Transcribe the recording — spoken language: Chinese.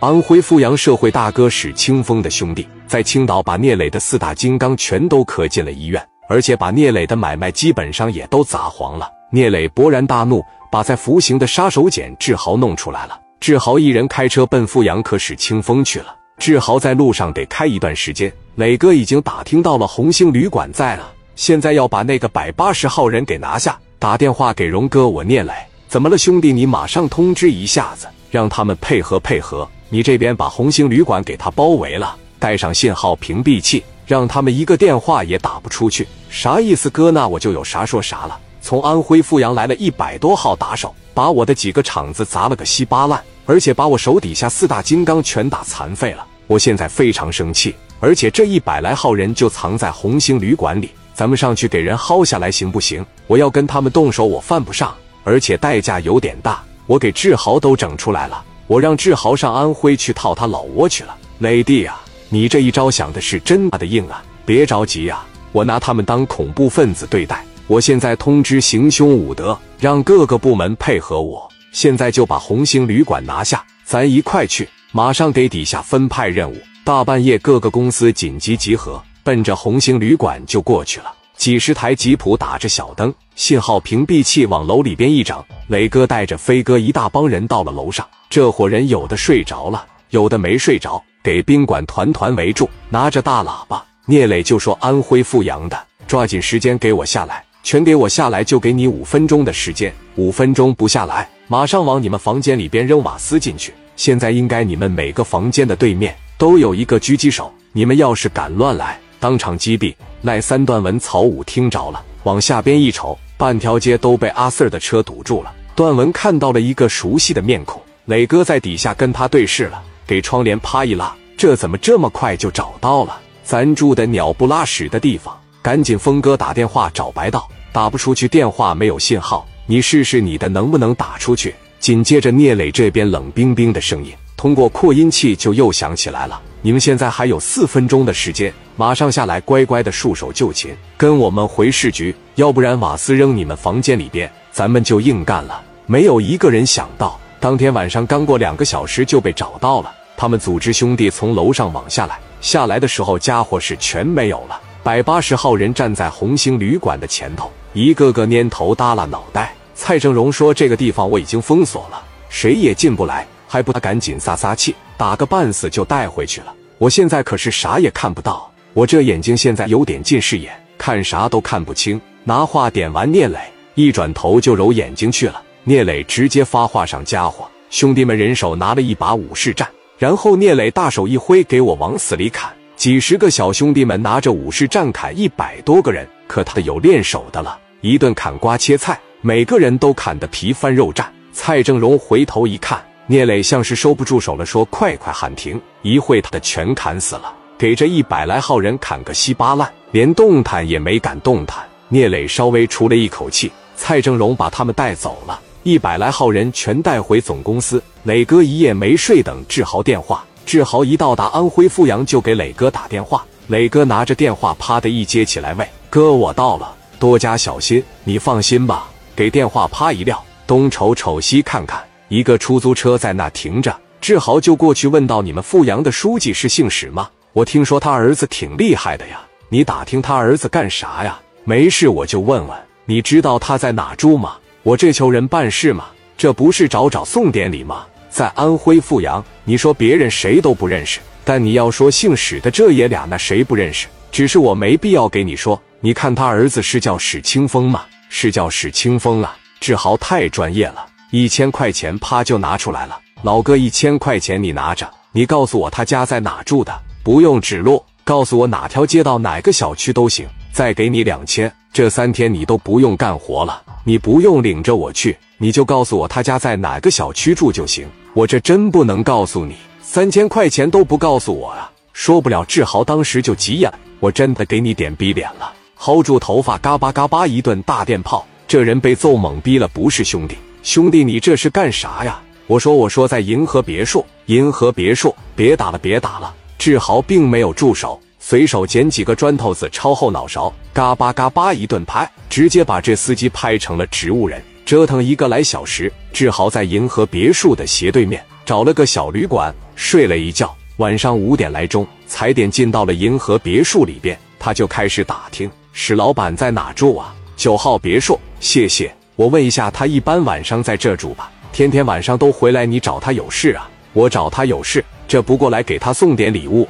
安徽阜阳社会大哥史清风的兄弟在青岛把聂磊的四大金刚全都磕进了医院，而且把聂磊的买卖基本上也都砸黄了。聂磊勃然大怒，把在服刑的杀手锏志豪弄出来了。志豪一人开车奔阜阳，可史清风去了。志豪在路上得开一段时间。磊哥已经打听到了红星旅馆在了，现在要把那个百八十号人给拿下。打电话给荣哥，我聂磊，怎么了，兄弟？你马上通知一下子，让他们配合配合。你这边把红星旅馆给他包围了，带上信号屏蔽器，让他们一个电话也打不出去。啥意思，哥？那我就有啥说啥了。从安徽阜阳来了一百多号打手，把我的几个厂子砸了个稀巴烂，而且把我手底下四大金刚全打残废了。我现在非常生气，而且这一百来号人就藏在红星旅馆里，咱们上去给人薅下来行不行？我要跟他们动手，我犯不上，而且代价有点大。我给志豪都整出来了，我让志豪上安徽去套他老窝去了。磊弟啊，你这一招想的是真的硬啊！别着急呀，我拿他们当恐怖分子对待。我现在通知行凶武德，让各个部门配合我。现在就把红星旅馆拿下，咱一块去。马上给底下分派任务。大半夜，各个公司紧急集合，奔着红星旅馆就过去了。几十台吉普打着小灯，信号屏蔽器往楼里边一整。磊哥带着飞哥一大帮人到了楼上。这伙人有的睡着了，有的没睡着，给宾馆团团围住，拿着大喇叭。聂磊就说：“安徽阜阳的，抓紧时间给我下来。”全给我下来，就给你五分钟的时间。五分钟不下来，马上往你们房间里边扔瓦斯进去。现在应该你们每个房间的对面都有一个狙击手，你们要是敢乱来，当场击毙。赖三段文曹武听着了，往下边一瞅，半条街都被阿 Sir 的车堵住了。段文看到了一个熟悉的面孔，磊哥在底下跟他对视了，给窗帘啪一拉，这怎么这么快就找到了？咱住的鸟不拉屎的地方。赶紧，峰哥打电话找白道，打不出去，电话没有信号。你试试你的能不能打出去。紧接着，聂磊这边冷冰冰的声音通过扩音器就又响起来了：“你们现在还有四分钟的时间，马上下来，乖乖的束手就擒，跟我们回市局，要不然瓦斯扔你们房间里边，咱们就硬干了。”没有一个人想到，当天晚上刚过两个小时就被找到了。他们组织兄弟从楼上往下来，下来的时候家伙是全没有了。百八十号人站在红星旅馆的前头，一个个蔫头耷拉脑袋。蔡正荣说：“这个地方我已经封锁了，谁也进不来。”还不赶紧撒撒气，打个半死就带回去了。我现在可是啥也看不到，我这眼睛现在有点近视眼，看啥都看不清。拿话点完，聂磊一转头就揉眼睛去了。聂磊直接发话上家伙，兄弟们人手拿了一把武士战，然后聂磊大手一挥，给我往死里砍。几十个小兄弟们拿着武士战砍一百多个人，可他有练手的了，一顿砍瓜切菜，每个人都砍得皮翻肉绽。蔡正荣回头一看，聂磊像是收不住手了，说：“快快喊停！”一会他的全砍死了，给这一百来号人砍个稀巴烂，连动弹也没敢动弹。聂磊稍微出了一口气，蔡正荣把他们带走了，一百来号人全带回总公司。磊哥一夜没睡，等志豪电话。志豪一到达安徽阜阳，就给磊哥打电话。磊哥拿着电话，啪的一接起来：“喂，哥，我到了，多加小心，你放心吧。”给电话啪一撂，东瞅瞅西看看，一个出租车在那停着。志豪就过去问道：“你们阜阳的书记是姓史吗？我听说他儿子挺厉害的呀，你打听他儿子干啥呀？”“没事，我就问问。你知道他在哪住吗？我这求人办事嘛，这不是找找送点礼吗？”在安徽阜阳，你说别人谁都不认识，但你要说姓史的这爷俩，那谁不认识？只是我没必要给你说。你看他儿子是叫史清风吗？是叫史清风啊！志豪太专业了，一千块钱啪就拿出来了。老哥，一千块钱你拿着，你告诉我他家在哪住的，不用指路，告诉我哪条街道哪个小区都行。再给你两千，这三天你都不用干活了，你不用领着我去，你就告诉我他家在哪个小区住就行。我这真不能告诉你，三千块钱都不告诉我啊！说不了，志豪当时就急眼，我真的给你点逼脸了，薅住头发，嘎巴嘎巴一顿大电炮，这人被揍懵逼了，不是兄弟，兄弟你这是干啥呀？我说我说在银河别墅，银河别墅，别打了别打了！志豪并没有住手，随手捡几个砖头子抄后脑勺，嘎巴嘎巴一顿拍，直接把这司机拍成了植物人。折腾一个来小时，志豪在银河别墅的斜对面找了个小旅馆，睡了一觉。晚上五点来钟，踩点进到了银河别墅里边，他就开始打听史老板在哪住啊？九号别墅，谢谢。我问一下，他一般晚上在这住吧？天天晚上都回来，你找他有事啊？我找他有事，这不过来给他送点礼物。